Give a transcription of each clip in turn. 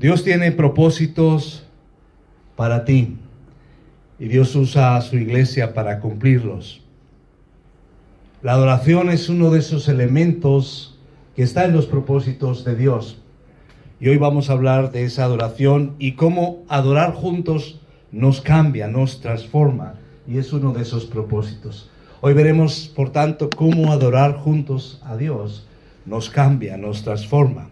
Dios tiene propósitos para ti y Dios usa a su iglesia para cumplirlos. La adoración es uno de esos elementos que está en los propósitos de Dios. Y hoy vamos a hablar de esa adoración y cómo adorar juntos nos cambia, nos transforma. Y es uno de esos propósitos. Hoy veremos, por tanto, cómo adorar juntos a Dios nos cambia, nos transforma.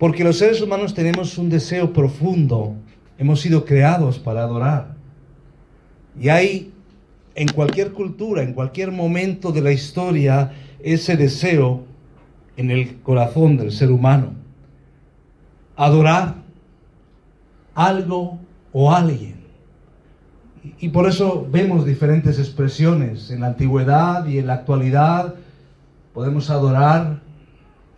Porque los seres humanos tenemos un deseo profundo, hemos sido creados para adorar. Y hay en cualquier cultura, en cualquier momento de la historia, ese deseo en el corazón del ser humano. Adorar algo o alguien. Y por eso vemos diferentes expresiones. En la antigüedad y en la actualidad podemos adorar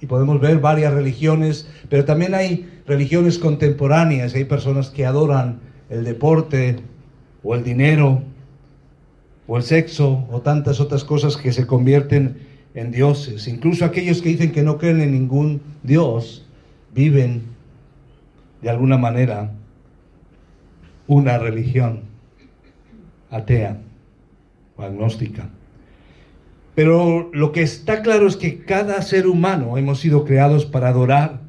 y podemos ver varias religiones, pero también hay religiones contemporáneas. Hay personas que adoran el deporte o el dinero o el sexo o tantas otras cosas que se convierten en dioses. Incluso aquellos que dicen que no creen en ningún Dios viven de alguna manera una religión atea o agnóstica. Pero lo que está claro es que cada ser humano hemos sido creados para adorar.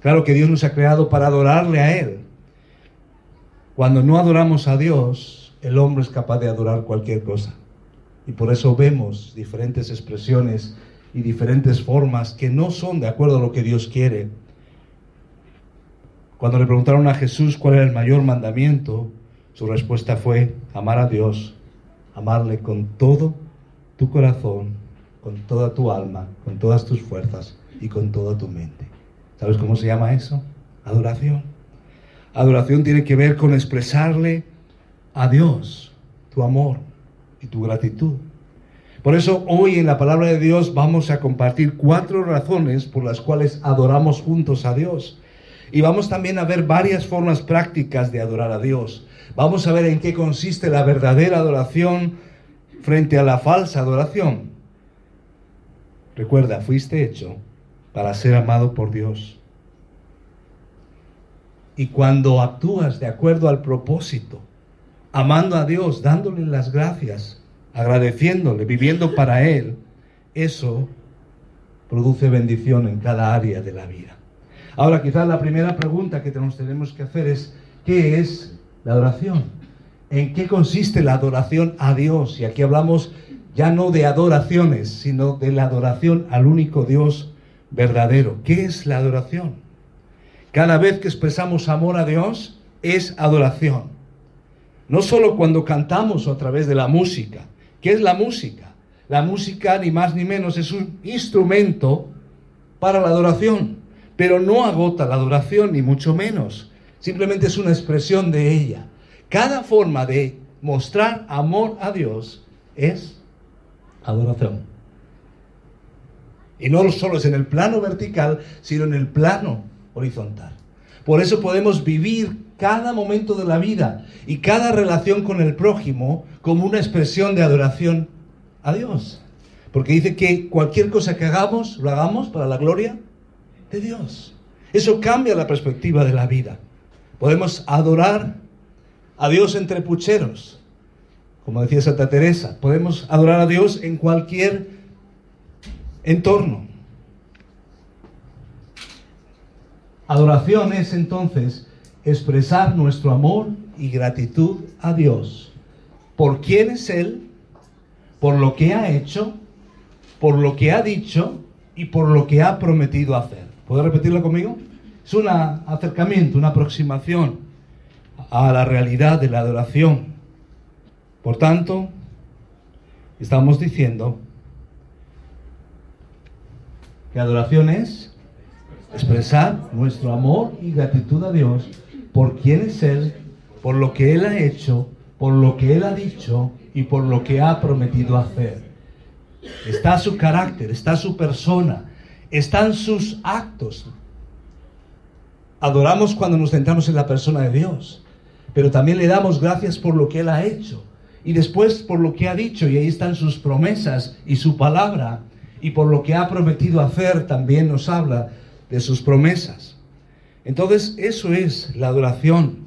Claro que Dios nos ha creado para adorarle a Él. Cuando no adoramos a Dios, el hombre es capaz de adorar cualquier cosa. Y por eso vemos diferentes expresiones y diferentes formas que no son de acuerdo a lo que Dios quiere. Cuando le preguntaron a Jesús cuál era el mayor mandamiento, su respuesta fue amar a Dios, amarle con todo tu corazón, con toda tu alma, con todas tus fuerzas y con toda tu mente. ¿Sabes cómo se llama eso? Adoración. Adoración tiene que ver con expresarle a Dios tu amor y tu gratitud. Por eso hoy en la palabra de Dios vamos a compartir cuatro razones por las cuales adoramos juntos a Dios. Y vamos también a ver varias formas prácticas de adorar a Dios. Vamos a ver en qué consiste la verdadera adoración frente a la falsa adoración. Recuerda, fuiste hecho para ser amado por Dios. Y cuando actúas de acuerdo al propósito amando a Dios, dándole las gracias, agradeciéndole, viviendo para Él, eso produce bendición en cada área de la vida. Ahora, quizás la primera pregunta que nos tenemos que hacer es, ¿qué es la adoración? ¿En qué consiste la adoración a Dios? Y aquí hablamos ya no de adoraciones, sino de la adoración al único Dios verdadero. ¿Qué es la adoración? Cada vez que expresamos amor a Dios es adoración. No solo cuando cantamos o a través de la música. ¿Qué es la música? La música, ni más ni menos, es un instrumento para la adoración, pero no agota la adoración, ni mucho menos. Simplemente es una expresión de ella. Cada forma de mostrar amor a Dios es adoración. Y no solo es en el plano vertical, sino en el plano horizontal. Por eso podemos vivir cada momento de la vida y cada relación con el prójimo como una expresión de adoración a Dios. Porque dice que cualquier cosa que hagamos, lo hagamos para la gloria de Dios. Eso cambia la perspectiva de la vida. Podemos adorar a Dios entre pucheros, como decía Santa Teresa. Podemos adorar a Dios en cualquier entorno. Adoración es entonces expresar nuestro amor y gratitud a Dios por quién es Él, por lo que ha hecho, por lo que ha dicho y por lo que ha prometido hacer. ¿Puedo repetirlo conmigo? Es un acercamiento, una aproximación a la realidad de la adoración. Por tanto, estamos diciendo que adoración es expresar nuestro amor y gratitud a Dios por quién es Él, por lo que Él ha hecho, por lo que Él ha dicho y por lo que ha prometido hacer. Está su carácter, está su persona, están sus actos. Adoramos cuando nos centramos en la persona de Dios, pero también le damos gracias por lo que Él ha hecho y después por lo que ha dicho, y ahí están sus promesas y su palabra, y por lo que ha prometido hacer también nos habla de sus promesas. Entonces, eso es la adoración.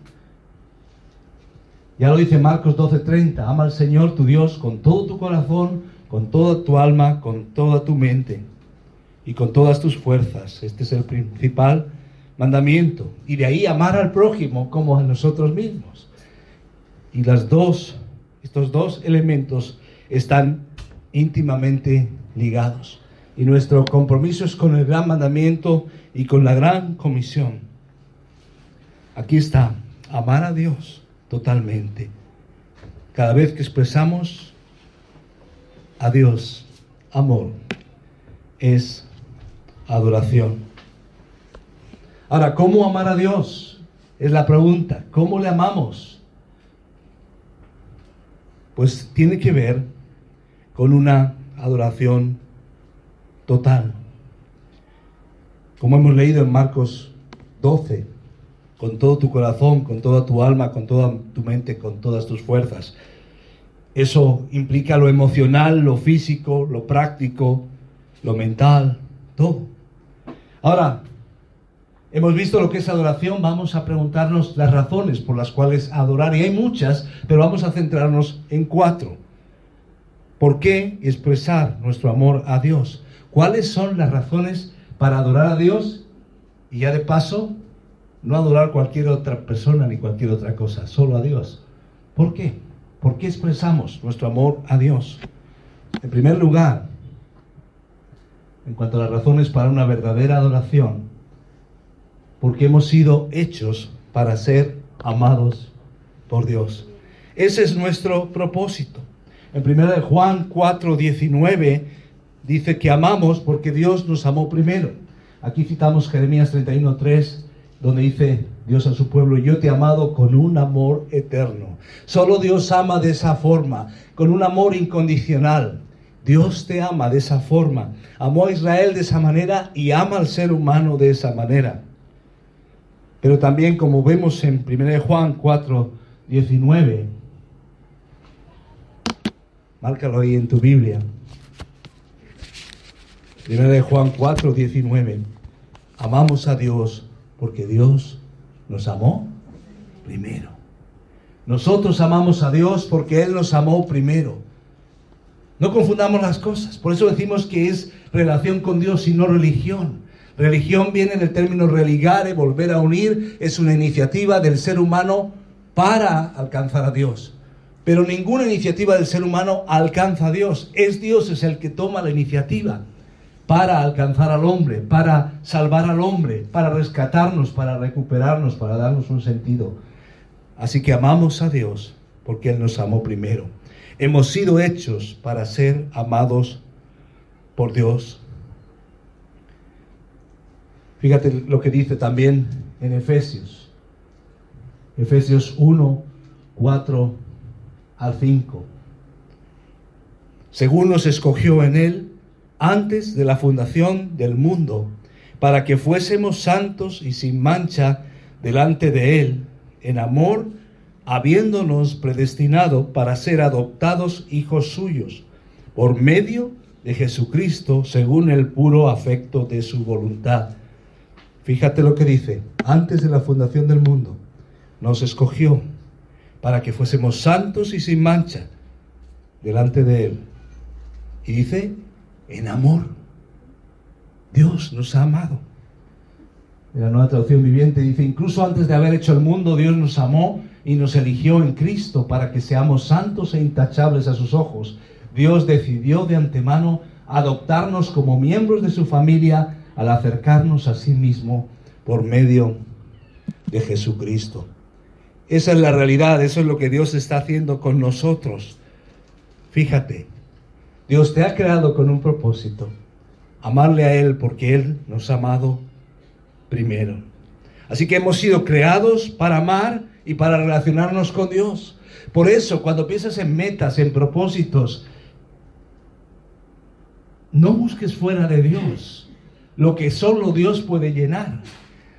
Ya lo dice Marcos 12:30, ama al Señor tu Dios con todo tu corazón, con toda tu alma, con toda tu mente y con todas tus fuerzas. Este es el principal mandamiento. Y de ahí amar al prójimo como a nosotros mismos. Y las dos, estos dos elementos están íntimamente ligados. Y nuestro compromiso es con el gran mandamiento y con la gran comisión. Aquí está, amar a Dios totalmente. Cada vez que expresamos a Dios amor, es adoración. Ahora, ¿cómo amar a Dios? Es la pregunta. ¿Cómo le amamos? Pues tiene que ver con una adoración total. Como hemos leído en Marcos 12, con todo tu corazón, con toda tu alma, con toda tu mente, con todas tus fuerzas. Eso implica lo emocional, lo físico, lo práctico, lo mental, todo. Ahora, hemos visto lo que es adoración, vamos a preguntarnos las razones por las cuales adorar, y hay muchas, pero vamos a centrarnos en cuatro. ¿Por qué expresar nuestro amor a Dios? ¿Cuáles son las razones para adorar a Dios? Y ya de paso, no adorar cualquier otra persona ni cualquier otra cosa, solo a Dios. ¿Por qué? ¿Por qué expresamos nuestro amor a Dios? En primer lugar, en cuanto a las razones para una verdadera adoración, porque hemos sido hechos para ser amados por Dios. Ese es nuestro propósito. En 1 Juan 4, 19 dice que amamos porque Dios nos amó primero. Aquí citamos Jeremías 31, 3, donde dice Dios a su pueblo, yo te he amado con un amor eterno. Solo Dios ama de esa forma, con un amor incondicional. Dios te ama de esa forma. Amó a Israel de esa manera y ama al ser humano de esa manera. Pero también como vemos en 1 Juan 4, 19, Márcalo ahí en tu Biblia. Primera de Juan 4, 19. Amamos a Dios porque Dios nos amó primero. Nosotros amamos a Dios porque Él nos amó primero. No confundamos las cosas. Por eso decimos que es relación con Dios y no religión. Religión viene del término religare, volver a unir. Es una iniciativa del ser humano para alcanzar a Dios. Pero ninguna iniciativa del ser humano alcanza a Dios. Es Dios es el que toma la iniciativa para alcanzar al hombre, para salvar al hombre, para rescatarnos, para recuperarnos, para darnos un sentido. Así que amamos a Dios porque Él nos amó primero. Hemos sido hechos para ser amados por Dios. Fíjate lo que dice también en Efesios. Efesios 1, 4 al 5. Según nos escogió en Él antes de la fundación del mundo, para que fuésemos santos y sin mancha delante de Él, en amor, habiéndonos predestinado para ser adoptados hijos suyos, por medio de Jesucristo, según el puro afecto de su voluntad. Fíjate lo que dice, antes de la fundación del mundo, nos escogió para que fuésemos santos y sin mancha delante de Él. Y dice, en amor. Dios nos ha amado. En la nueva traducción viviente dice, incluso antes de haber hecho el mundo, Dios nos amó y nos eligió en Cristo para que seamos santos e intachables a sus ojos. Dios decidió de antemano adoptarnos como miembros de su familia al acercarnos a sí mismo por medio de Jesucristo. Esa es la realidad, eso es lo que Dios está haciendo con nosotros. Fíjate, Dios te ha creado con un propósito, amarle a Él porque Él nos ha amado primero. Así que hemos sido creados para amar y para relacionarnos con Dios. Por eso, cuando piensas en metas, en propósitos, no busques fuera de Dios lo que solo Dios puede llenar.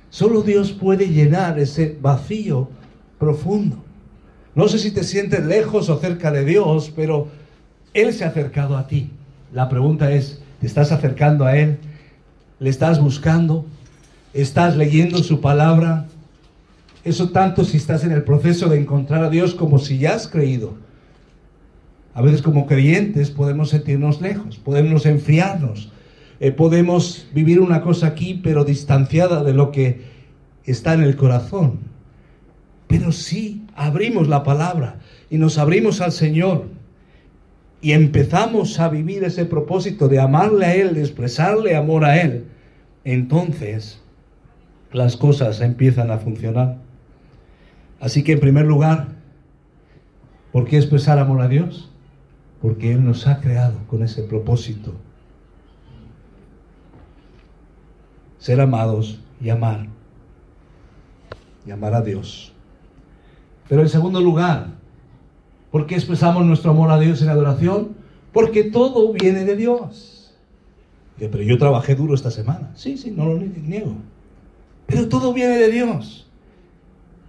Solo Dios puede llenar ese vacío profundo. No sé si te sientes lejos o cerca de Dios, pero Él se ha acercado a ti. La pregunta es, ¿te estás acercando a Él? ¿Le estás buscando? ¿Estás leyendo su palabra? Eso tanto si estás en el proceso de encontrar a Dios como si ya has creído. A veces como creyentes podemos sentirnos lejos, podemos enfriarnos, eh, podemos vivir una cosa aquí pero distanciada de lo que está en el corazón. Pero si abrimos la palabra y nos abrimos al Señor y empezamos a vivir ese propósito de amarle a Él, de expresarle amor a Él, entonces las cosas empiezan a funcionar. Así que en primer lugar, ¿por qué expresar amor a Dios? Porque Él nos ha creado con ese propósito. Ser amados y amar. Y amar a Dios. Pero en segundo lugar, ¿por qué expresamos nuestro amor a Dios en adoración? Porque todo viene de Dios. Pero yo trabajé duro esta semana. Sí, sí, no lo niego. Pero todo viene de Dios.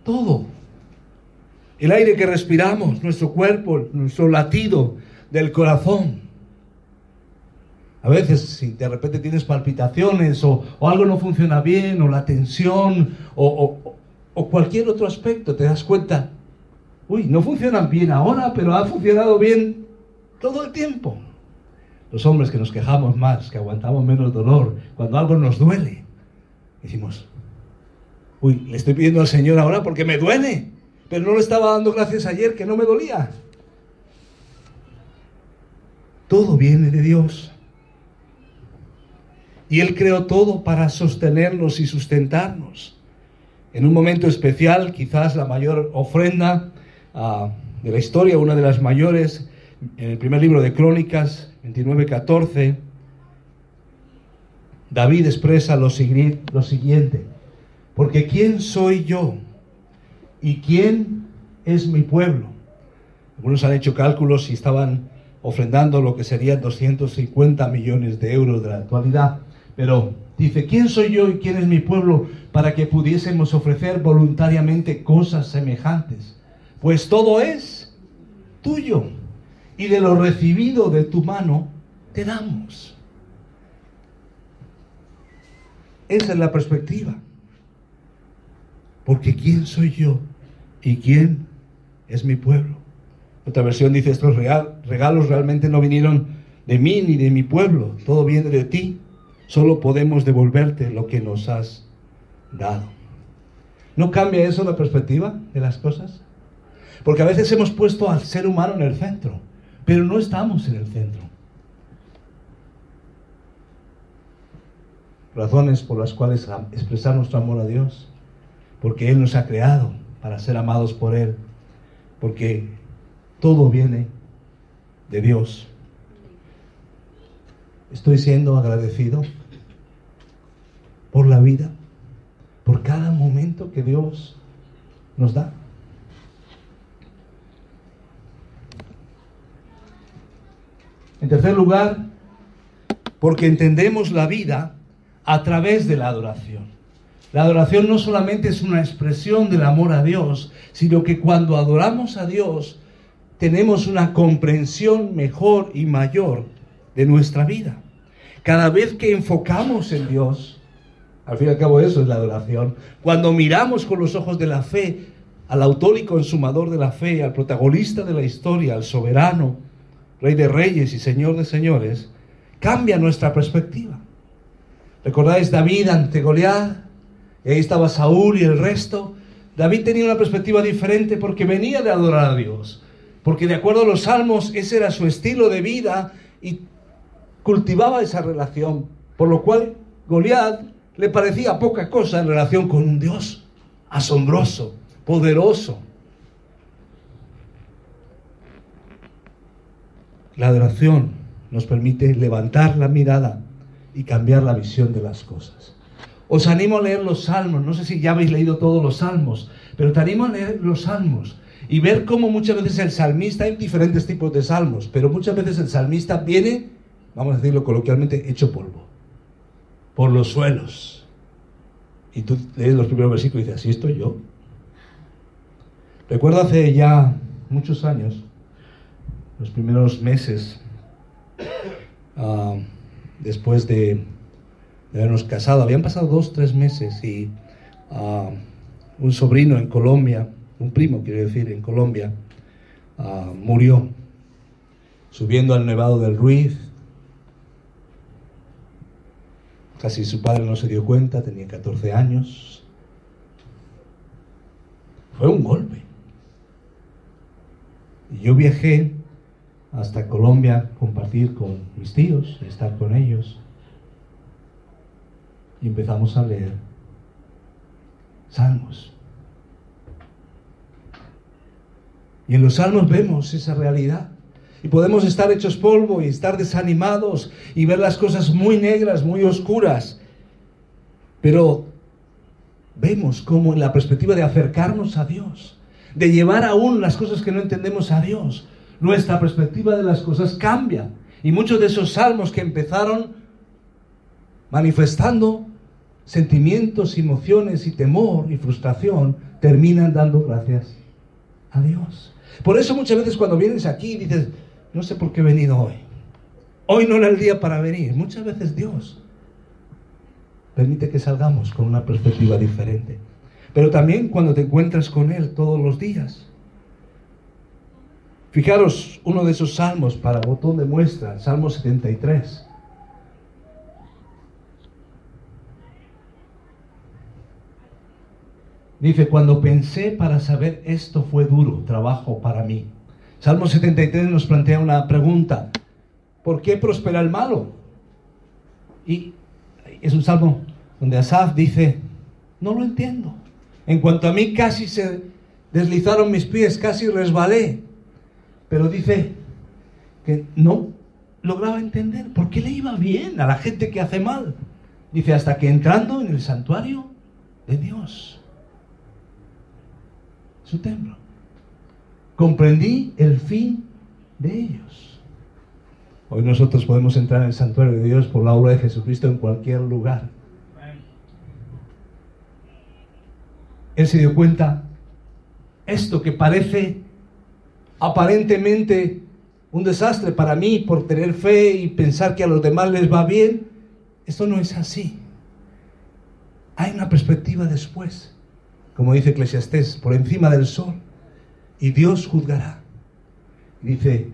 Todo el aire que respiramos, nuestro cuerpo, nuestro latido del corazón. A veces si de repente tienes palpitaciones o, algo no funciona bien o la tensión o, o cualquier otro aspecto, te das cuenta, uy, no funcionan bien ahora, pero ha funcionado bien todo el tiempo. Los hombres que nos quejamos más, que aguantamos menos dolor, cuando algo nos duele, decimos, uy, le estoy pidiendo al Señor ahora porque me duele pero no le estaba dando gracias ayer que no me dolía. Todo viene de Dios. Y Él creó todo para sostenernos y sustentarnos. En un momento especial, quizás la mayor ofrenda ah, de la historia, una de las mayores, en el primer libro de Crónicas, 29-14, David expresa lo siguiente, porque ¿quién soy yo? ¿Y quién es mi pueblo? Algunos han hecho cálculos y estaban ofrendando lo que serían 250 millones de euros de la actualidad. Pero dice, ¿quién soy yo y quién es mi pueblo para que pudiésemos ofrecer voluntariamente cosas semejantes? Pues todo es tuyo y de lo recibido de tu mano te damos. Esa es la perspectiva. Porque ¿quién soy yo ¿Y quién es mi pueblo? Otra versión dice, estos regalos realmente no vinieron de mí ni de mi pueblo, todo viene de ti. Solo podemos devolverte lo que nos has dado. ¿No cambia eso la perspectiva de las cosas? Porque a veces hemos puesto al ser humano en el centro, pero no estamos en el centro. Razones por las cuales expresar nuestro amor a Dios, porque Él nos ha creado, para ser amados por Él, porque todo viene de Dios. Estoy siendo agradecido por la vida, por cada momento que Dios nos da. En tercer lugar, porque entendemos la vida a través de la adoración. La adoración no solamente es una expresión del amor a Dios, sino que cuando adoramos a Dios tenemos una comprensión mejor y mayor de nuestra vida. Cada vez que enfocamos en Dios, al fin y al cabo eso es la adoración, cuando miramos con los ojos de la fe al autor y consumador de la fe, al protagonista de la historia, al soberano, rey de reyes y señor de señores, cambia nuestra perspectiva. ¿Recordáis David ante Goliat? Y ahí estaba Saúl y el resto. David tenía una perspectiva diferente porque venía de adorar a Dios. Porque de acuerdo a los salmos, ese era su estilo de vida y cultivaba esa relación. Por lo cual Goliat le parecía poca cosa en relación con un Dios asombroso, poderoso. La adoración nos permite levantar la mirada y cambiar la visión de las cosas. Os animo a leer los salmos. No sé si ya habéis leído todos los salmos, pero te animo a leer los salmos y ver cómo muchas veces el salmista, hay diferentes tipos de salmos, pero muchas veces el salmista viene, vamos a decirlo coloquialmente, hecho polvo, por los suelos. Y tú lees los primeros versículos y dices, así estoy yo. Recuerdo hace ya muchos años, los primeros meses, ah, después de de habernos casado. Habían pasado dos, tres meses y ah, un sobrino en Colombia, un primo quiero decir, en Colombia, ah, murió subiendo al Nevado del Ruiz. Casi su padre no se dio cuenta, tenía 14 años. Fue un golpe. Y yo viajé hasta Colombia compartir con mis tíos, estar con ellos. Y empezamos a leer salmos. Y en los salmos vemos esa realidad. Y podemos estar hechos polvo y estar desanimados y ver las cosas muy negras, muy oscuras. Pero vemos cómo en la perspectiva de acercarnos a Dios, de llevar aún las cosas que no entendemos a Dios, nuestra perspectiva de las cosas cambia. Y muchos de esos salmos que empezaron manifestando sentimientos, emociones y temor y frustración, terminan dando gracias a Dios. Por eso muchas veces cuando vienes aquí dices, no sé por qué he venido hoy. Hoy no era el día para venir. Muchas veces Dios permite que salgamos con una perspectiva diferente. Pero también cuando te encuentras con Él todos los días. Fijaros uno de esos salmos para botón de muestra, Salmo 73. Dice, cuando pensé para saber esto fue duro, trabajo para mí. Salmo 73 nos plantea una pregunta. ¿Por qué prospera el malo? Y es un salmo donde Asaf dice, no lo entiendo. En cuanto a mí casi se deslizaron mis pies, casi resbalé. Pero dice que no lograba entender por qué le iba bien a la gente que hace mal. Dice, hasta que entrando en el santuario de Dios, su templo, comprendí el fin de ellos. Hoy nosotros podemos entrar en el santuario de Dios por la obra de Jesucristo en cualquier lugar. Él se dio cuenta, esto que parece aparentemente un desastre para mí por tener fe y pensar que a los demás les va bien, esto no es así. Hay una perspectiva después, como dice Eclesiastés, por encima del sol y Dios juzgará. Dice,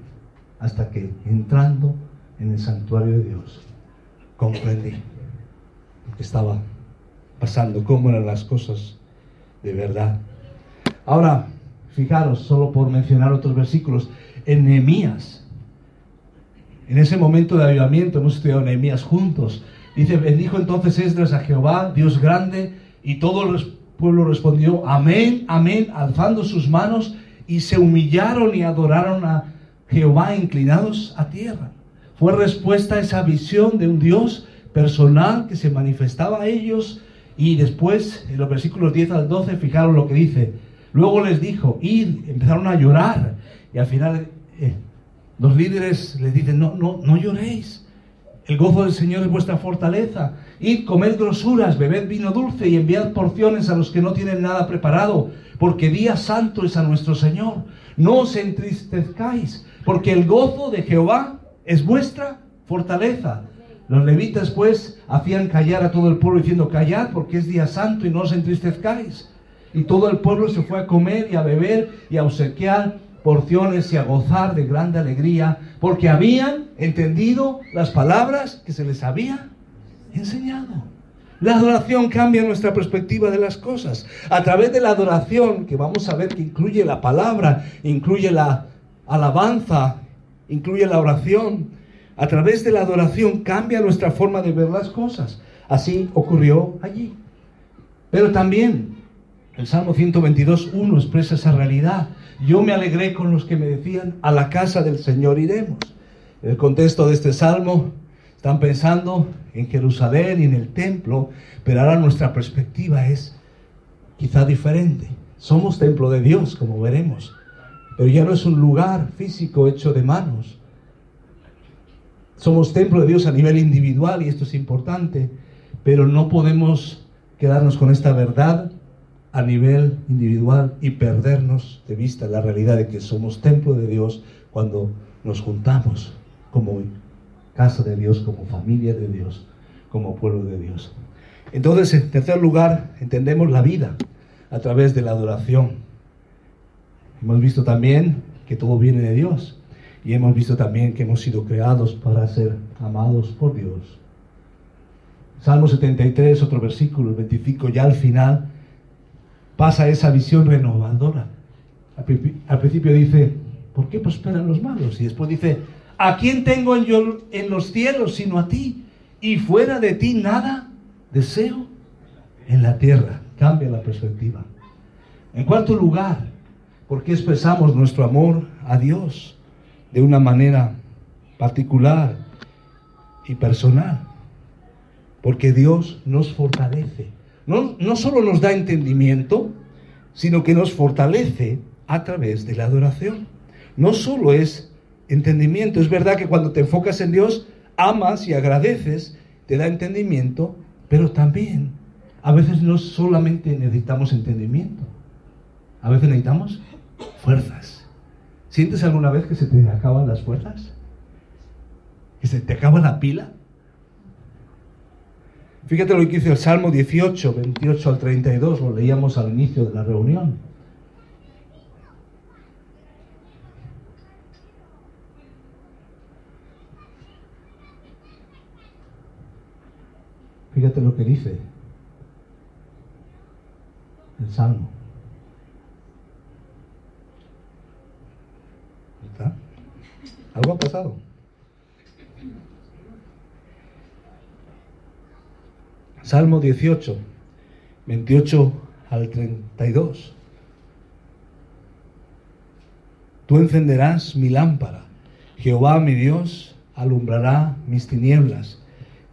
hasta que entrando en el santuario de Dios, comprendí lo que estaba pasando, cómo eran las cosas de verdad. Ahora, fijaros, solo por mencionar otros versículos, en Nehemías, en ese momento de avivamiento, hemos estudiado Nehemías juntos, dice, bendijo entonces Esdras a Jehová, Dios grande, y todo el pueblo respondió, amén, amén, alzando sus manos y se humillaron y adoraron a Jehová inclinados a tierra. Fue respuesta a esa visión de un Dios personal que se manifestaba a ellos y después en los versículos 10 al 12 fijaron lo que dice. Luego les dijo, id, empezaron a llorar y al final eh, los líderes les dicen, no, no, no lloréis. El gozo del Señor es vuestra fortaleza. Id, comed grosuras, bebed vino dulce y enviad porciones a los que no tienen nada preparado porque día santo es a nuestro Señor. No os entristezcáis, porque el gozo de Jehová es vuestra fortaleza. Los levitas pues hacían callar a todo el pueblo diciendo, callad porque es día santo y no os entristezcáis. Y todo el pueblo se fue a comer y a beber y a obsequiar porciones y a gozar de grande alegría, porque habían entendido las palabras que se les había enseñado. La adoración cambia nuestra perspectiva de las cosas. A través de la adoración, que vamos a ver que incluye la palabra, incluye la alabanza, incluye la oración, a través de la adoración cambia nuestra forma de ver las cosas. Así ocurrió allí. Pero también el Salmo 122.1 expresa esa realidad. Yo me alegré con los que me decían, a la casa del Señor iremos. El contexto de este salmo, están pensando en Jerusalén y en el templo, pero ahora nuestra perspectiva es quizá diferente. Somos templo de Dios, como veremos, pero ya no es un lugar físico hecho de manos. Somos templo de Dios a nivel individual y esto es importante, pero no podemos quedarnos con esta verdad a nivel individual y perdernos de vista la realidad de que somos templo de Dios cuando nos juntamos como casa de Dios, como familia de Dios, como pueblo de Dios. Entonces, en tercer lugar, entendemos la vida a través de la adoración. Hemos visto también que todo viene de Dios y hemos visto también que hemos sido creados para ser amados por Dios. Salmo 73, otro versículo, 25, ya al final pasa esa visión renovadora. Al, principio dice, ¿por qué prosperan los malos? Y después dice, ¿a quién tengo yo en los cielos sino a ti? Y fuera de ti nada deseo en la tierra. Cambia la perspectiva. En cuarto lugar, ¿por qué expresamos nuestro amor a Dios de una manera particular y personal? Porque Dios nos fortalece. No, no solo nos da entendimiento, sino que nos fortalece a través de la adoración. No solo es entendimiento, es verdad que cuando te enfocas en Dios, amas y agradeces, te da entendimiento, pero también a veces no solamente necesitamos entendimiento, a veces necesitamos fuerzas. ¿Sientes alguna vez que se te acaban las fuerzas? ¿Que se te acaba la pila? Fíjate lo que dice el Salmo 18, 28 al 32, lo leíamos al inicio de la reunión. Fíjate lo que dice el Salmo. ¿Está? Algo ha pasado. Salmo 18, 28 al 32. Tú encenderás mi lámpara. Jehová mi Dios alumbrará mis tinieblas.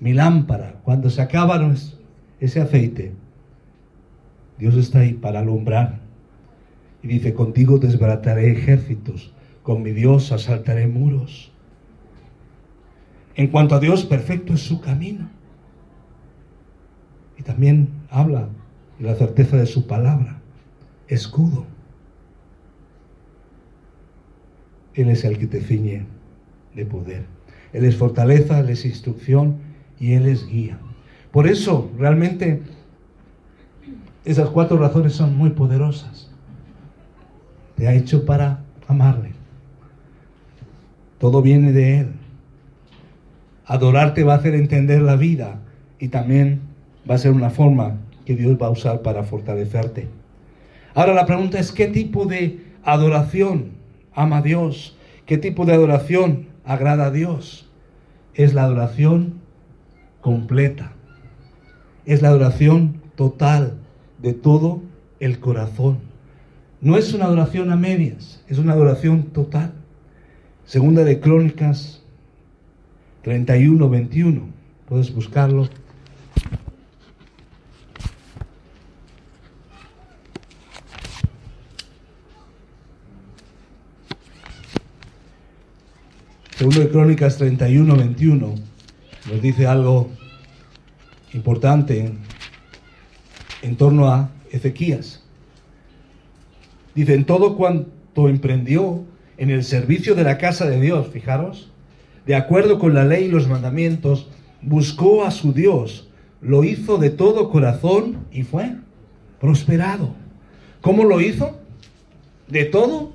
mi lámpara, cuando se acaba ese aceite, Dios está ahí para alumbrar. Y dice, contigo desbarataré ejércitos, con mi Dios asaltaré muros. En cuanto a Dios, perfecto es su camino. Y también habla de la certeza de su palabra, escudo. Él es el que te ciñe de poder. Él es fortaleza, Él es instrucción, y Él es guía. Por eso, realmente, esas cuatro razones son muy poderosas. Te ha hecho para amarle. Todo viene de Él. Adorarte va a hacer entender la vida y también va a ser una forma que Dios va a usar para fortalecerte. Ahora la pregunta es, ¿qué tipo de adoración ama a Dios? ¿Qué tipo de adoración agrada a Dios? Es la adoración completa. Es la adoración total de todo el corazón. No es una adoración a medias, es una adoración total. Segunda de Crónicas 31, 21. Puedes buscarlo. Segunda de Crónicas 31, 21 nos dice algo importante en, torno a Ezequías. Dice, en todo cuanto emprendió en el servicio de la casa de Dios, fijaros, de acuerdo con la ley y los mandamientos, buscó a su Dios, lo hizo de todo corazón y fue prosperado. ¿Cómo lo hizo? De todo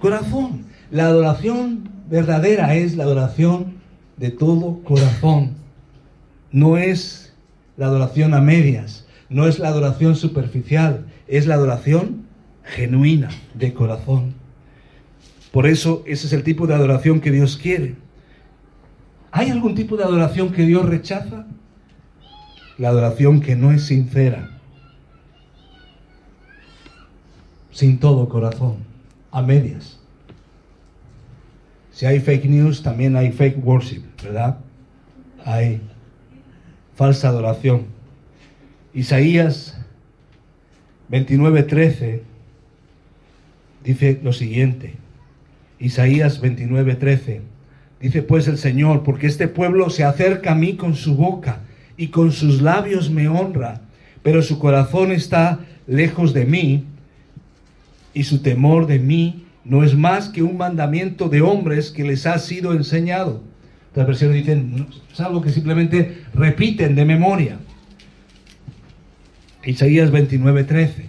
corazón. La adoración verdadera es la adoración de todo corazón. No es la adoración a medias, no es la adoración superficial, es la adoración genuina de corazón. Por eso ese es el tipo de adoración que Dios quiere. ¿Hay algún tipo de adoración que Dios rechaza? La adoración que no es sincera, sin todo corazón, a medias. Si hay fake news, también hay fake worship, ¿verdad? Hay falsa adoración. Isaías 29:13 dice lo siguiente. Isaías 29:13 dice pues el Señor, porque este pueblo se acerca a mí con su boca y con sus labios me honra, pero su corazón está lejos de mí y su temor de mí no es más que un mandamiento de hombres que les ha sido enseñado. Otras versiones dicen, es algo que simplemente repiten de memoria. Isaías 29:13.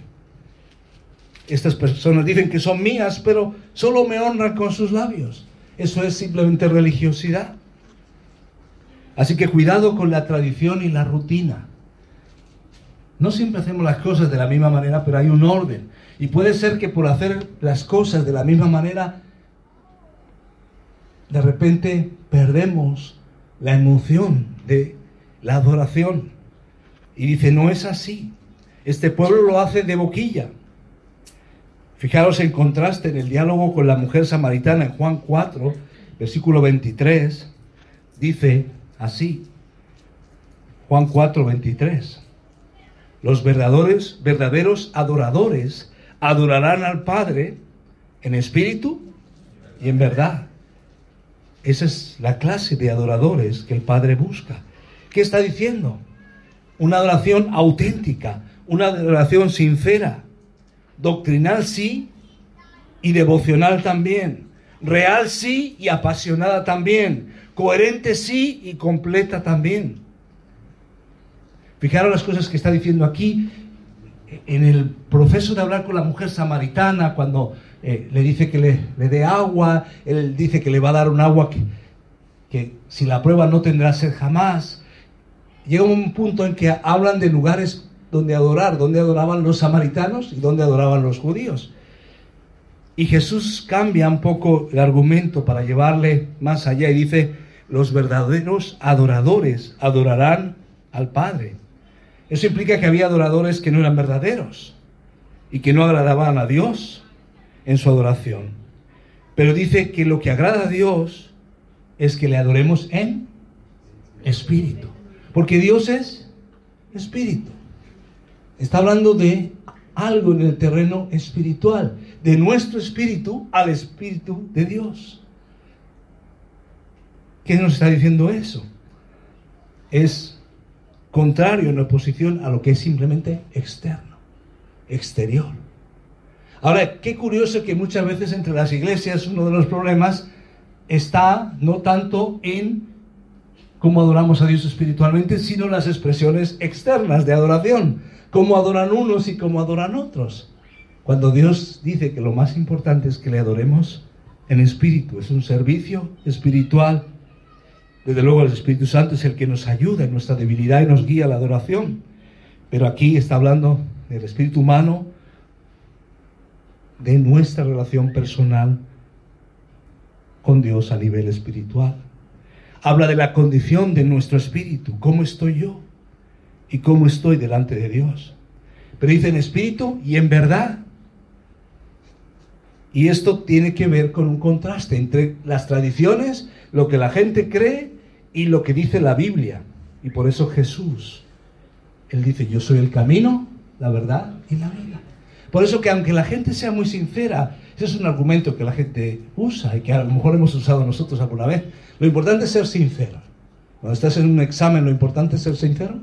Estas personas dicen que son mías, pero solo me honran con sus labios. Eso es simplemente religiosidad. Así que cuidado con la tradición y la rutina. No siempre hacemos las cosas de la misma manera, pero hay un orden. Y puede ser que por hacer las cosas de la misma manera, de repente perdemos la emoción de la adoración. Y dice, no es así. Este pueblo lo hace de boquilla. Fijaros en contraste en el diálogo con la mujer samaritana en Juan 4, versículo 23. Dice así, Juan 4, 23. Los verdaderos, verdaderos adoradores adorarán al Padre en espíritu y en verdad. Esa es la clase de adoradores que el Padre busca. ¿Qué está diciendo? Una adoración auténtica, una adoración sincera, doctrinal sí y devocional también, real sí y apasionada también, coherente sí y completa también. Fijaros las cosas que está diciendo aquí en el proceso de hablar con la mujer samaritana, cuando eh, le dice que le, dé agua, él dice que le va a dar un agua que, que si la prueba no tendrá sed jamás. Llega un punto en que hablan de lugares donde adorar, donde adoraban los samaritanos y donde adoraban los judíos. Y Jesús cambia un poco el argumento para llevarle más allá y dice, los verdaderos adoradores adorarán al Padre. Eso implica que había adoradores que no eran verdaderos y que no agradaban a Dios en su adoración. Pero dice que lo que agrada a Dios es que le adoremos en espíritu. Porque Dios es espíritu. Está hablando de algo en el terreno espiritual, de nuestro espíritu al espíritu de Dios. ¿Qué nos está diciendo eso? Es contrario en oposición a lo que es simplemente externo, exterior. Ahora, qué curioso que muchas veces entre las iglesias uno de los problemas está no tanto en cómo adoramos a Dios espiritualmente, sino las expresiones externas de adoración cómo adoran unos y cómo adoran otros. Cuando Dios dice que lo más importante es que le adoremos en espíritu, es un servicio espiritual. Desde luego el Espíritu Santo es el que nos ayuda en nuestra debilidad y nos guía a la adoración. Pero aquí está hablando del espíritu humano, de nuestra relación personal con Dios a nivel espiritual. Habla de la condición de nuestro espíritu, cómo estoy yo y cómo estoy delante de Dios. Pero dice en espíritu y en verdad. Y esto tiene que ver con un contraste entre las tradiciones, lo que la gente cree y lo que dice la Biblia. Y por eso Jesús, Él dice, yo soy el camino, la verdad y la vida. Por eso que aunque la gente sea muy sincera, ese es un argumento que la gente usa y que a lo mejor hemos usado nosotros alguna vez, lo importante es ser sincero. Cuando estás en un examen, lo importante es ser sincero.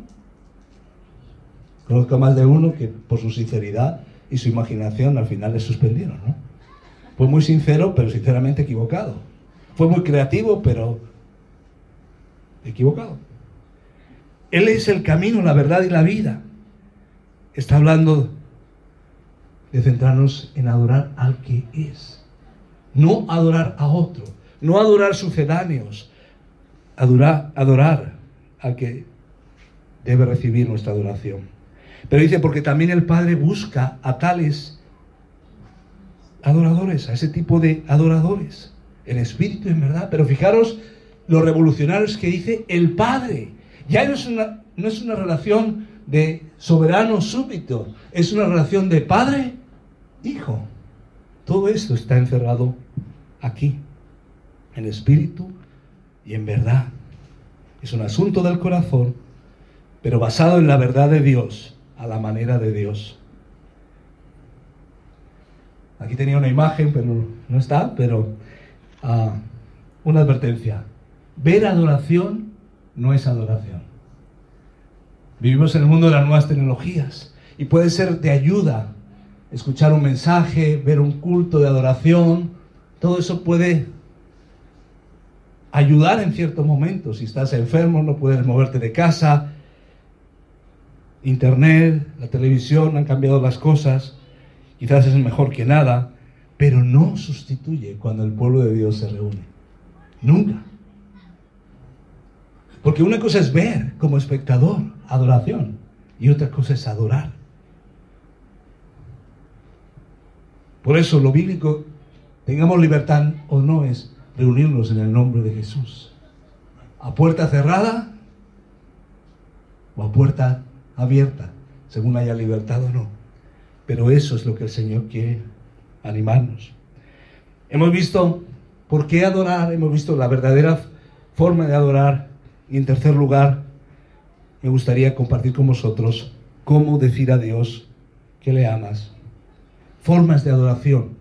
Conozco más de uno que por su sinceridad y su imaginación al final le suspendieron. Fue muy sincero, pero sinceramente equivocado. Fue muy creativo, pero equivocado. Él es el camino, la verdad y la vida. Está hablando de centrarnos en adorar al que es. No adorar a otro, no adorar sucedáneos, adorar, adorar al que debe recibir nuestra adoración. Pero dice, porque también el Padre busca a tales adoradores, a ese tipo de adoradores, en espíritu, en verdad. Pero fijaros lo revolucionarios que dice el Padre. Ya no es una, no es una relación de soberano súbito, es una relación de Padre-Hijo. Todo esto está encerrado aquí, en espíritu y en verdad. Es un asunto del corazón pero basado en la verdad de Dios, a la manera de Dios. Aquí tenía una imagen, pero no está, pero ah, una advertencia. Ver adoración no es adoración. Vivimos en el mundo de las nuevas tecnologías y puede ser de ayuda escuchar un mensaje, ver un culto de adoración, todo eso puede ayudar en ciertos momentos. Si estás enfermo, no puedes moverte de casa. Internet, la televisión han cambiado las cosas. Quizás es mejor que nada, pero no sustituye cuando el pueblo de Dios se reúne. Nunca. Porque una cosa es ver como espectador adoración y otra cosa es adorar. Por eso lo bíblico, tengamos libertad o no, es reunirnos en el nombre de Jesús. A puerta cerrada o a puerta abierta, según haya libertad o no. Pero eso es lo que el Señor quiere animarnos. Hemos visto por qué adorar, hemos visto la verdadera forma de adorar y en tercer lugar me gustaría compartir con vosotros cómo decir a Dios que le amas. Formas de adoración.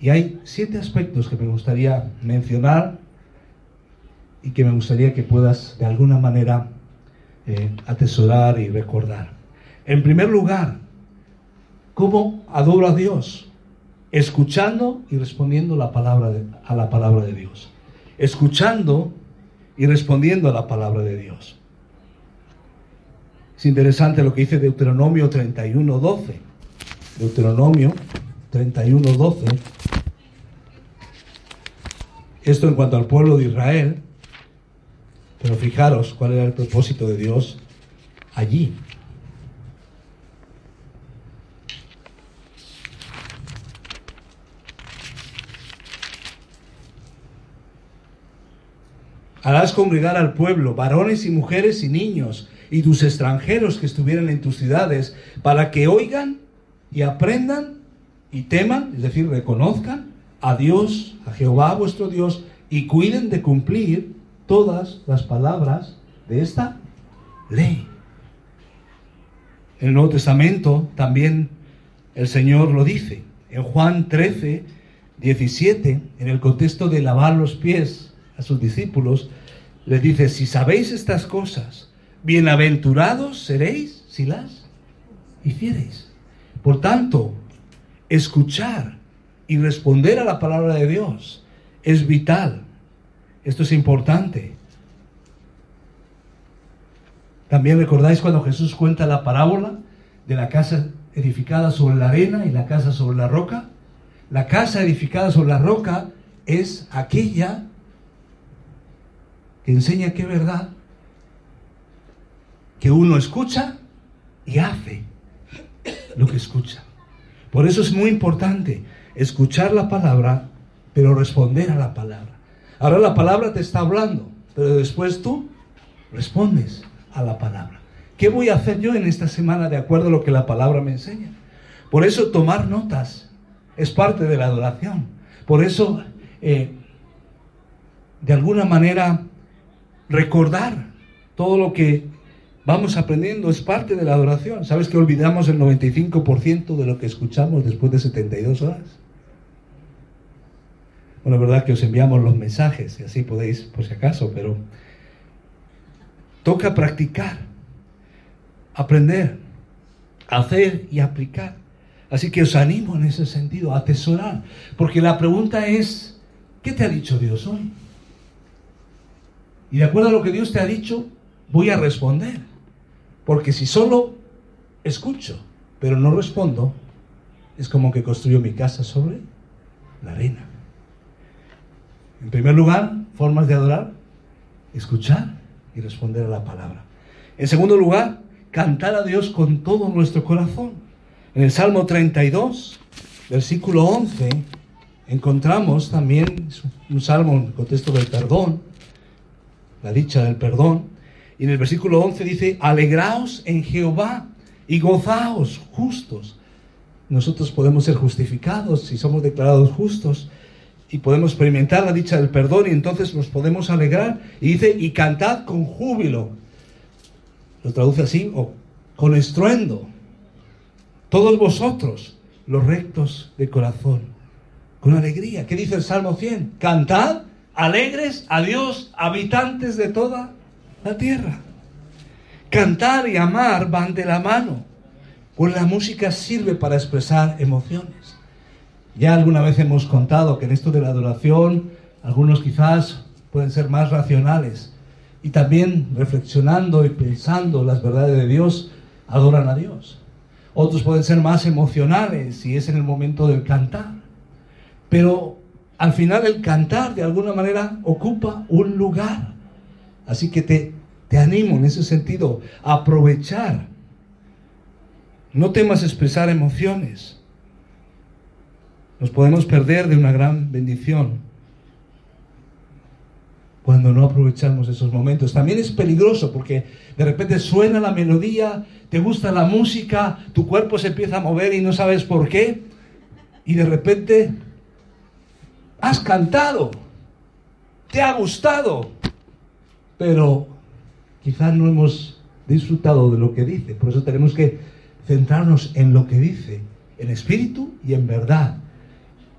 Y hay siete aspectos que me gustaría mencionar y que me gustaría que puedas de alguna manera eh, atesorar y recordar. En primer lugar, ¿cómo adoro a Dios? Escuchando y respondiendo la palabra a la palabra de Dios. Escuchando y respondiendo a la palabra de Dios. Es interesante lo que dice Deuteronomio 31.12. Deuteronomio 31.12 esto en cuanto al pueblo de Israel, pero fijaros cuál era el propósito de Dios allí. Harás congregar al pueblo, varones y mujeres y niños, y tus extranjeros que estuvieran en tus ciudades, para que oigan y aprendan y teman, es decir, reconozcan a Dios, a Jehová vuestro Dios, y cuiden de cumplir todas las palabras de esta ley. En el Nuevo Testamento también el Señor lo dice. En Juan 13, 17, en el contexto de lavar los pies a sus discípulos, les dice, si sabéis estas cosas, bienaventurados seréis si las hiciereis. Por tanto, escuchar y responder a la palabra de Dios es vital. Esto es importante. También recordáis cuando Jesús cuenta la parábola de la casa edificada sobre la arena y la casa sobre la roca. La casa edificada sobre la roca es aquella que enseña que verdad, que uno escucha y hace lo que escucha. Por eso es muy importante escuchar la palabra, pero responder a la palabra. Ahora la palabra te está hablando, pero después tú respondes a la palabra. ¿Qué voy a hacer yo en esta semana de acuerdo a lo que la palabra me enseña? Por eso tomar notas es parte de la adoración. Por eso, eh, de alguna manera, recordar todo lo que vamos aprendiendo es parte de la adoración. ¿Sabes que olvidamos el 95% de lo que escuchamos después de 72 horas? Bueno, es verdad que os enviamos los mensajes y así podéis, por si acaso, pero toca practicar, aprender, hacer y aplicar. Así que os animo en ese sentido a atesorar, porque la pregunta es, ¿qué te ha dicho Dios hoy? Y de acuerdo a lo que Dios te ha dicho, voy a responder. Porque si solo escucho, pero no respondo, es como que construyo mi casa sobre la arena. En primer lugar, formas de adorar, escuchar y responder a la palabra. En segundo lugar, cantar a Dios con todo nuestro corazón. En el Salmo 32, versículo 11, encontramos también un salmo en el contexto del perdón, la dicha del perdón. Y en el versículo 11 dice, alegraos en Jehová y gozaos justos. Nosotros podemos ser justificados si somos declarados justos y podemos experimentar la dicha del perdón y entonces nos podemos alegrar. Y dice, y cantad con júbilo. lo traduce así, o con estruendo. Todos vosotros, los rectos de corazón, con alegría. ¿Qué dice el Salmo 100? Cantad alegres a Dios, habitantes de toda la tierra. Cantar y amar van de la mano, pues la música sirve para expresar emociones. Ya alguna vez hemos contado que en esto de la adoración, algunos quizás pueden ser más racionales y también reflexionando y pensando las verdades de Dios, adoran a Dios. Otros pueden ser más emocionales y es en el momento del cantar. Pero al final el cantar de alguna manera ocupa un lugar. Así que te, te animo en ese sentido a aprovechar. No temas expresar emociones. Nos podemos perder de una gran bendición cuando no aprovechamos esos momentos. También es peligroso porque de repente suena la melodía, te gusta la música, tu cuerpo se empieza a mover y no sabes por qué. Y de repente has cantado, te ha gustado, pero quizás no hemos disfrutado de lo que dice. Por eso tenemos que centrarnos en lo que dice, en espíritu y en verdad.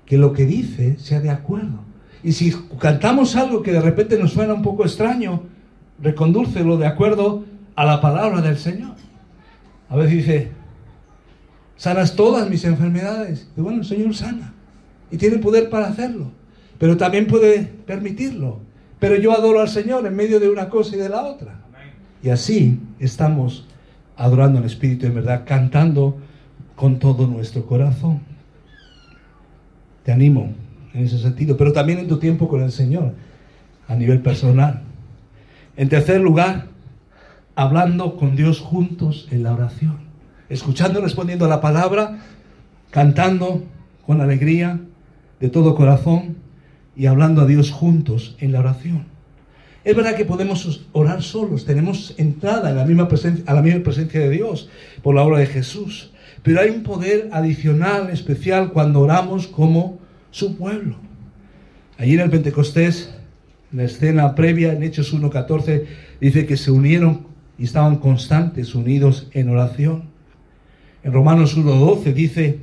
Que lo que dice sea de acuerdo. Y si cantamos algo que de repente nos suena un poco extraño, recondúcelo de acuerdo a la palabra del Señor. A veces dice, sanas todas mis enfermedades. Y bueno, el Señor sana y tiene poder para hacerlo, pero también puede permitirlo. Pero yo adoro al Señor en medio de una cosa y de la otra. Y así estamos adorando al Espíritu en verdad, cantando con todo nuestro corazón. Te animo en ese sentido, pero también en tu tiempo con el Señor, a nivel personal. En tercer lugar, hablando con Dios juntos en la oración, escuchando y respondiendo a la palabra, cantando con alegría, de todo corazón y hablando a Dios juntos en la oración. Es verdad que podemos orar solos, tenemos entrada en la misma presencia, a la misma presencia de Dios por la obra de Jesús, pero hay un poder adicional, especial, cuando oramos como su pueblo. Allí en el Pentecostés, en la escena previa, en Hechos 1.14, dice que se unieron y estaban constantes, unidos en oración. En Romanos 1.12 dice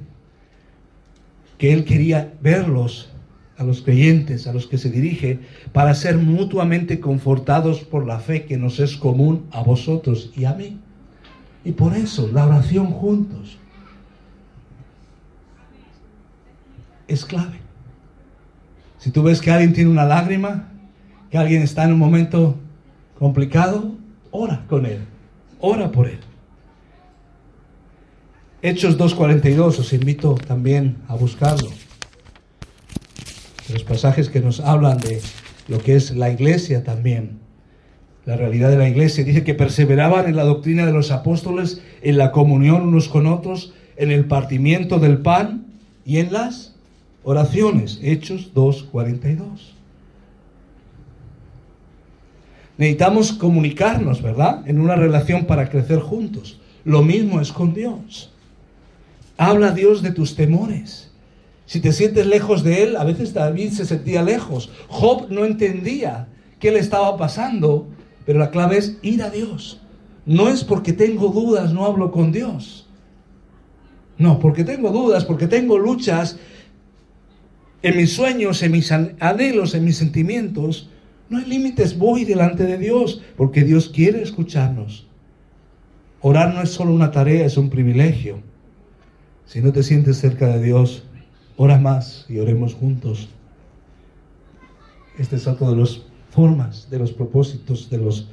que Él quería verlos, a los creyentes, a los que se dirige, para ser mutuamente confortados por la fe que nos es común a vosotros y a mí. Y por eso la oración juntos es clave. Si tú ves que alguien tiene una lágrima, que alguien está en un momento complicado, ora con él, ora por él. Hechos 2.42, os invito también a buscarlo. Los pasajes que nos hablan de lo que es la iglesia también. La realidad de la iglesia dice que perseveraban en la doctrina de los apóstoles, en la comunión unos con otros, en el partimiento del pan y en las oraciones. Hechos 2.42. Necesitamos comunicarnos, ¿verdad? En una relación para crecer juntos. Lo mismo es con Dios. Habla a Dios de tus temores. Si te sientes lejos de Él, a veces David se sentía lejos. Job no entendía qué le estaba pasando, pero la clave es ir a Dios. No es porque tengo dudas, no hablo con Dios. No, porque tengo dudas, porque tengo luchas en mis sueños, en mis anhelos, en mis sentimientos. No hay límites, voy delante de Dios, porque Dios quiere escucharnos. Orar no es solo una tarea, es un privilegio. Si no te sientes cerca de Dios, ora más y oremos juntos. Este es otro de las formas, de los propósitos, de, los,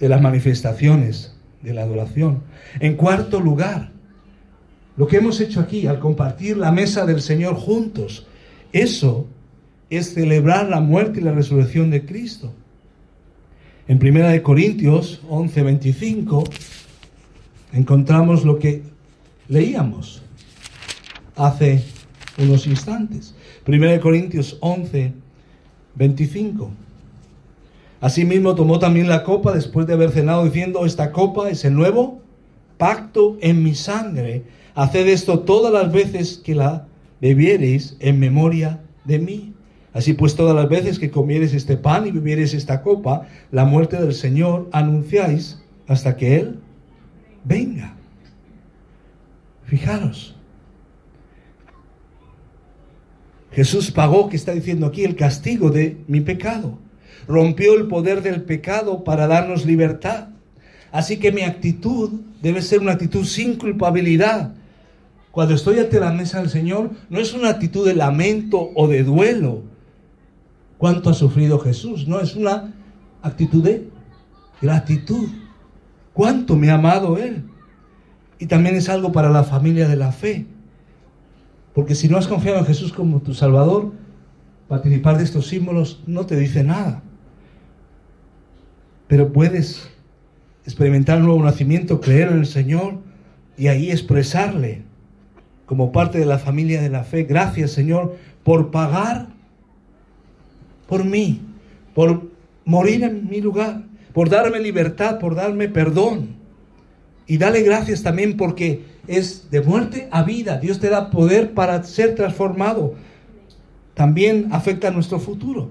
de las manifestaciones de la adoración. En cuarto lugar, lo que hemos hecho aquí al compartir la mesa del Señor juntos, eso es celebrar la muerte y la resurrección de Cristo. En 1 Corintios 11, 25 encontramos lo que leíamos hace unos instantes. 1 Corintios 11, 25. Asimismo tomó también la copa después de haber cenado diciendo, esta copa es el nuevo pacto en mi sangre. Haced esto todas las veces que la bebiereis en memoria de mí. Así pues, todas las veces que comiereis este pan y bebiereis esta copa, la muerte del Señor anunciáis hasta que Él venga. Fijaros. Jesús pagó, que está diciendo aquí, el castigo de mi pecado. Rompió el poder del pecado para darnos libertad. Así que mi actitud debe ser una actitud sin culpabilidad. Cuando estoy ante la mesa del Señor, no es una actitud de lamento o de duelo. ¿Cuánto ha sufrido Jesús? No, es una actitud de gratitud. ¿Cuánto me ha amado Él? Y también es algo para la familia de la fe. Porque si no has confiado en Jesús como tu Salvador, participar de estos símbolos no te dice nada. Pero puedes experimentar un nuevo nacimiento, creer en el Señor y ahí expresarle como parte de la familia de la fe, gracias Señor por pagar por mí, por morir en mi lugar, por darme libertad, por darme perdón. Y dale gracias también porque es de muerte a vida. Dios te da poder para ser transformado. También afecta a nuestro futuro.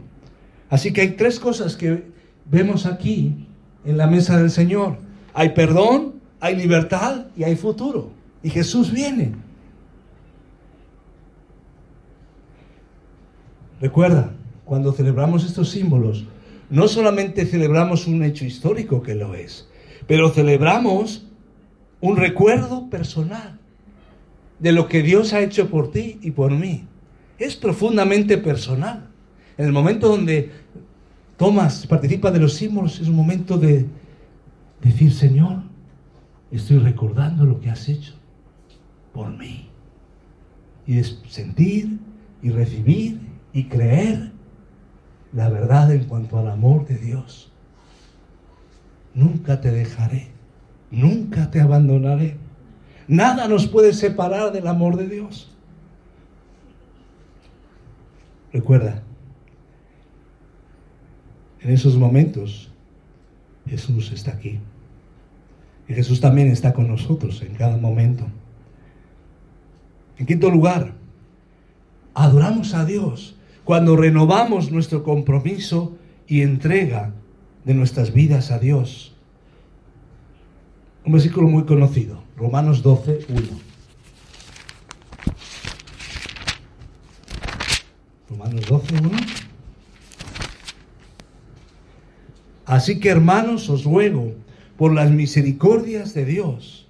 Así que hay tres cosas que vemos aquí en la mesa del Señor. Hay perdón, hay libertad y hay futuro. Y Jesús viene. Recuerda, cuando celebramos estos símbolos, no solamente celebramos un hecho histórico que lo es, pero celebramos un recuerdo personal de lo que Dios ha hecho por ti y por mí. Es profundamente personal. En el momento donde tomas, participas de los símbolos, es un momento de decir, Señor, estoy recordando lo que has hecho por mí. Y es sentir y recibir y creer la verdad en cuanto al amor de Dios. Nunca te dejaré nunca te abandonaré. Nada nos puede separar del amor de Dios. Recuerda, en esos momentos Jesús está aquí. Y Jesús también está con nosotros en cada momento. En quinto lugar, adoramos a Dios cuando renovamos nuestro compromiso y entrega de nuestras vidas a Dios. Un versículo muy conocido, Romanos 12, 1. Romanos 12, 1. Así que hermanos, os ruego por las misericordias de Dios,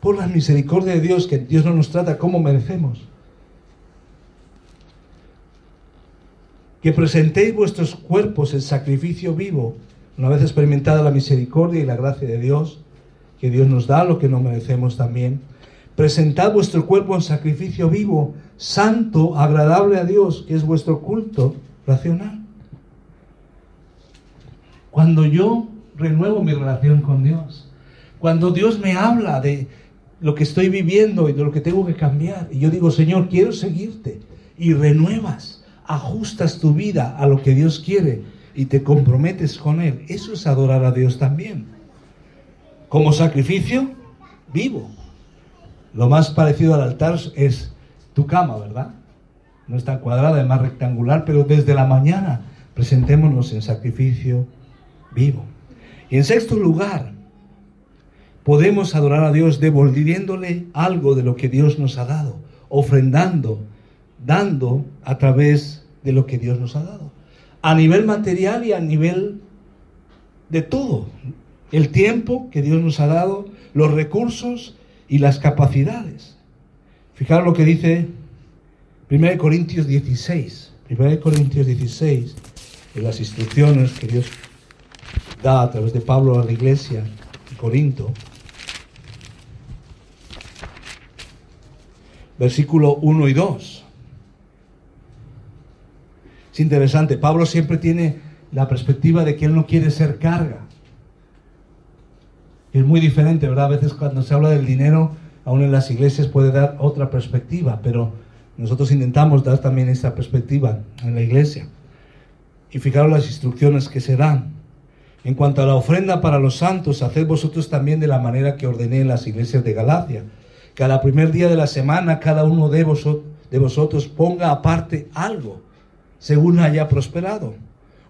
por las misericordias de Dios, que Dios no nos trata como merecemos, que presentéis vuestros cuerpos en sacrificio vivo, una vez experimentada la misericordia y la gracia de Dios, que Dios nos da lo que no merecemos también, presentad vuestro cuerpo en sacrificio vivo, santo, agradable a Dios, que es vuestro culto racional. Cuando yo renuevo mi relación con Dios, cuando Dios me habla de lo que estoy viviendo y de lo que tengo que cambiar, y yo digo, Señor, quiero seguirte, y renuevas, ajustas tu vida a lo que Dios quiere, y te comprometes con Él, eso es adorar a Dios también. Como sacrificio vivo. Lo más parecido al altar es tu cama, ¿verdad? No es tan cuadrada, es más rectangular, pero desde la mañana presentémonos en sacrificio vivo. Y en sexto lugar, podemos adorar a Dios devolviéndole algo de lo que Dios nos ha dado, ofrendando, dando a través de lo que Dios nos ha dado a nivel material y a nivel de todo. El tiempo que Dios nos ha dado, los recursos y las capacidades. Fijaros lo que dice 1 Corintios 16. 1 Corintios 16, en las instrucciones que Dios da a través de Pablo a la iglesia de Corinto. Versículo 1 y 2 interesante. Pablo siempre tiene la perspectiva de que él no quiere ser carga. Es muy diferente, ¿verdad? A veces cuando se habla del dinero, aún en las iglesias puede dar otra perspectiva, pero nosotros intentamos dar también esta perspectiva en la iglesia. Y fijaros las instrucciones que se dan. En cuanto a la ofrenda para los santos, haced vosotros también de la manera que ordené en las iglesias de Galacia. Cada primer día de la semana, cada uno de de vosotros ponga aparte algo según haya prosperado,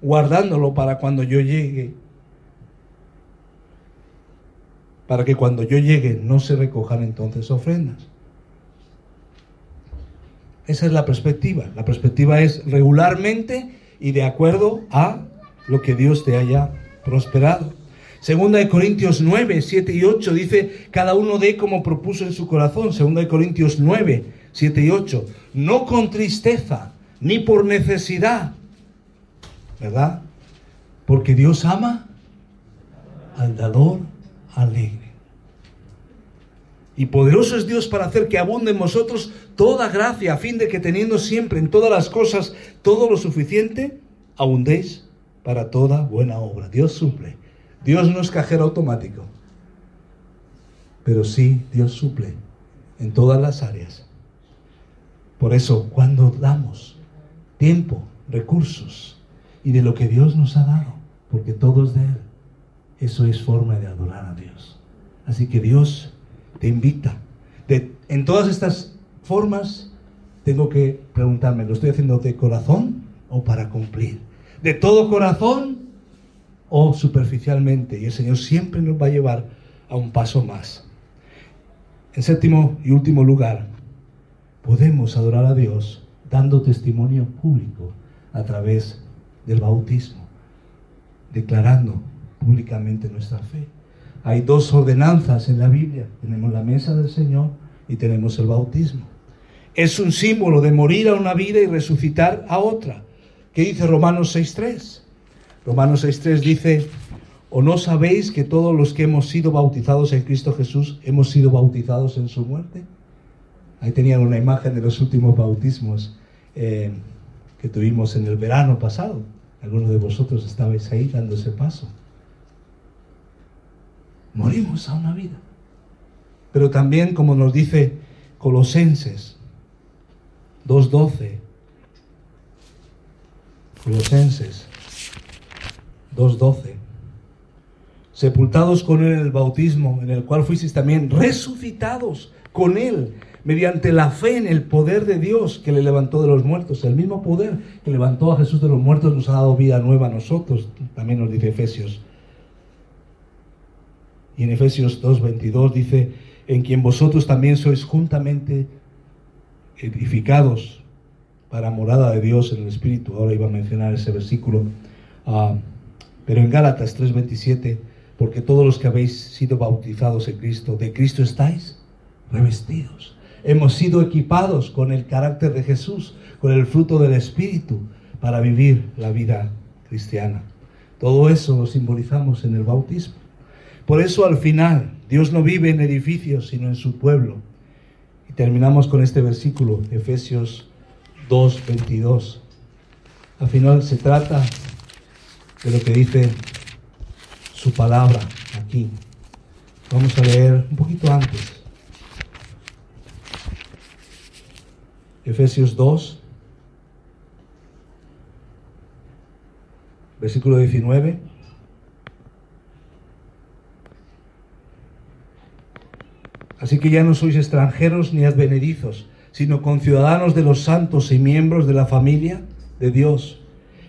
guardándolo para cuando yo llegue para que cuando yo llegue no se recojan entonces ofrendas. Esa es la perspectiva. La perspectiva es regularmente y de acuerdo a lo que Dios te haya prosperado. Segunda de Corintios 9, 7 y 8 dice, cada uno dé como propuso en su corazón. Segunda de Corintios 9, 7 y 8. No con tristeza, ni por necesidad. ¿Verdad? Porque Dios ama al dador alegre. Y poderoso es Dios para hacer que abunde en vosotros toda gracia, a fin de que teniendo siempre en todas las cosas todo lo suficiente, abundéis para toda buena obra. Dios suple. Dios no es cajero automático, pero sí Dios suple en todas las áreas. Por eso, cuando damos tiempo, recursos y de lo que Dios nos ha dado, porque todo es de Él, eso es forma de adorar a Dios. Así que Dios te invita. En todas estas formas, tengo que preguntarme, ¿lo estoy haciendo de corazón o para cumplir? ¿De todo corazón o superficialmente? Y el Señor siempre nos va a llevar a un paso más. En séptimo y último lugar, podemos adorar a Dios dando testimonio público a través del bautismo, declarando públicamente nuestra fe. Hay dos ordenanzas en la Biblia. Tenemos la mesa del Señor y tenemos el bautismo. Es un símbolo de morir a una vida y resucitar a otra. ¿Qué dice Romanos 6.3? Romanos 6.3 dice, ¿o no sabéis que todos los que hemos sido bautizados en Cristo Jesús hemos sido bautizados en su muerte? Ahí tenían una imagen de los últimos bautismos eh, que tuvimos en el verano pasado. Algunos de vosotros estabais ahí dando ese paso. Morimos a una vida. Pero también, como nos dice Colosenses 2.12, Colosenses 2.12, sepultados con él en el bautismo, en el cual fuisteis también resucitados con él mediante la fe en el poder de Dios que le levantó de los muertos. El mismo poder que levantó a Jesús de los muertos nos ha dado vida nueva a nosotros, también nos dice Efesios y en Efesios 2.22 dice, en quien vosotros también sois juntamente edificados para morada de Dios en el Espíritu. Ahora iba a mencionar ese versículo. Ah, pero en Gálatas 3:27, porque todos los que habéis sido bautizados en Cristo, de Cristo estáis revestidos. Hemos sido equipados con el carácter de Jesús, con el fruto del Espíritu, para vivir la vida cristiana. Todo eso lo simbolizamos en el bautismo. Por eso al final Dios no vive en edificios, sino en su pueblo. Y terminamos con este versículo, Efesios 2, 22. Al final se trata de lo que dice su palabra aquí. Vamos a leer un poquito antes. Efesios 2, versículo 19. Así que ya no sois extranjeros ni advenedizos, sino conciudadanos de los santos y miembros de la familia de Dios,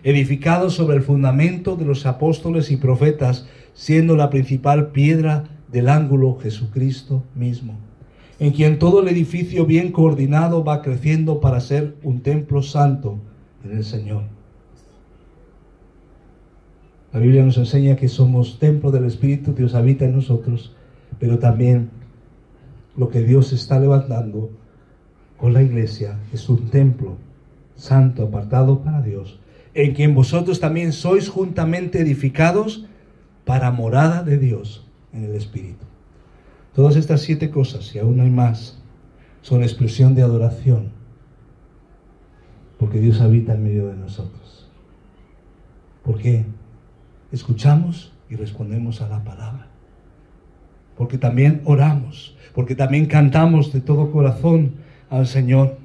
edificados sobre el fundamento de los apóstoles y profetas, siendo la principal piedra del ángulo Jesucristo mismo, en quien todo el edificio bien coordinado va creciendo para ser un templo santo en el Señor. La Biblia nos enseña que somos templo del Espíritu, Dios habita en nosotros, pero también lo que Dios está levantando con la iglesia es un templo santo, apartado para Dios, en quien vosotros también sois juntamente edificados para morada de Dios en el Espíritu. Todas estas siete cosas, y aún hay más, son expresión de adoración, porque Dios habita en medio de nosotros. Porque escuchamos y respondemos a la palabra. Porque también oramos porque también cantamos de todo corazón al Señor,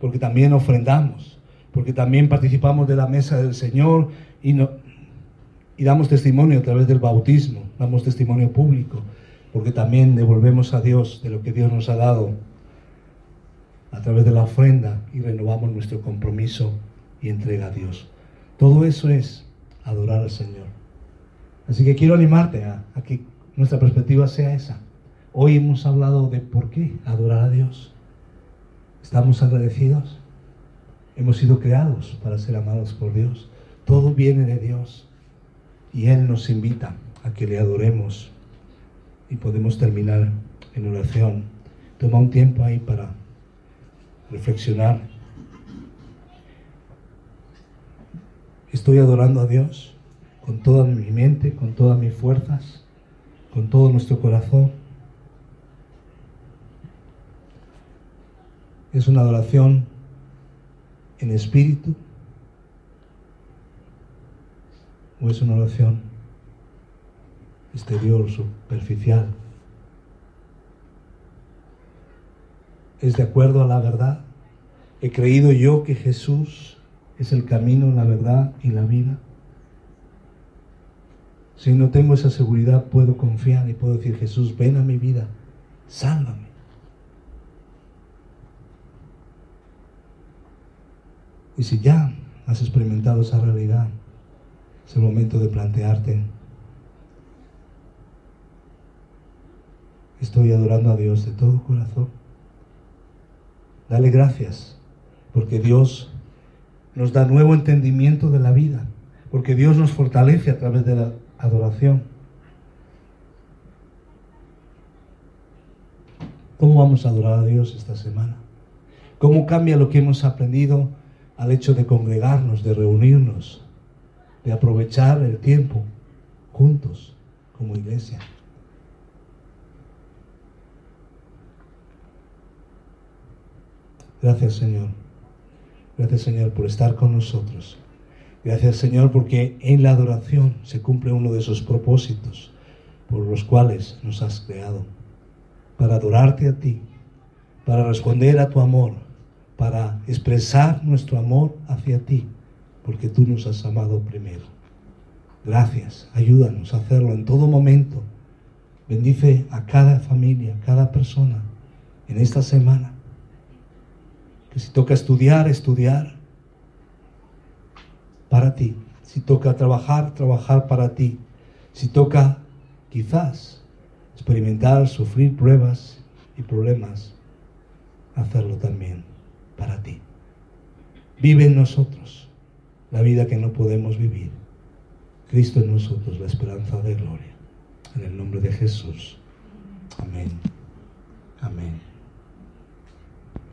porque también ofrendamos, porque también participamos de la mesa del Señor y, no, y damos testimonio a través del bautismo, damos testimonio público, porque también devolvemos a Dios de lo que Dios nos ha dado a través de la ofrenda y renovamos nuestro compromiso y entrega a Dios. Todo eso es adorar al Señor. Así que quiero animarte a, a que nuestra perspectiva sea esa. Hoy hemos hablado de por qué adorar a Dios. ¿Estamos agradecidos? Hemos sido creados para ser amados por Dios. Todo viene de Dios. Y Él nos invita a que le adoremos. Y podemos terminar en oración. Toma un tiempo ahí para reflexionar. Estoy adorando a Dios con toda mi mente, con todas mis fuerzas, con todo nuestro corazón. Es una adoración en espíritu o es una oración exterior, superficial. ¿Es de acuerdo a la verdad? ¿He creído yo que Jesús es el camino, la verdad y la vida? Si no tengo esa seguridad, puedo confiar y puedo decir, Jesús, ven a mi vida, sálvame. Y si ya has experimentado esa realidad, es el momento de plantearte, estoy adorando a Dios de todo corazón. Dale gracias, porque Dios nos da nuevo entendimiento de la vida, porque Dios nos fortalece a través de la adoración. ¿Cómo vamos a adorar a Dios esta semana? ¿Cómo cambia lo que hemos aprendido al hecho de congregarnos, de reunirnos, de aprovechar el tiempo juntos como iglesia. Gracias Señor. Gracias Señor por estar con nosotros. Gracias Señor porque en la adoración se cumple uno de esos propósitos por los cuales nos has creado. Para adorarte a ti, para responder a tu amor, para expresar nuestro amor hacia ti, porque tú nos has amado primero. Gracias, ayúdanos a hacerlo en todo momento. Bendice a cada familia, a cada persona en esta semana. Si toca estudiar, estudiar para ti. Si toca trabajar, trabajar para ti. Si toca quizás experimentar, sufrir pruebas y problemas, hacerlo también para ti. Vive en nosotros la vida que no podemos vivir. Cristo en nosotros, la esperanza de gloria. En el nombre de Jesús. Amén. Amén.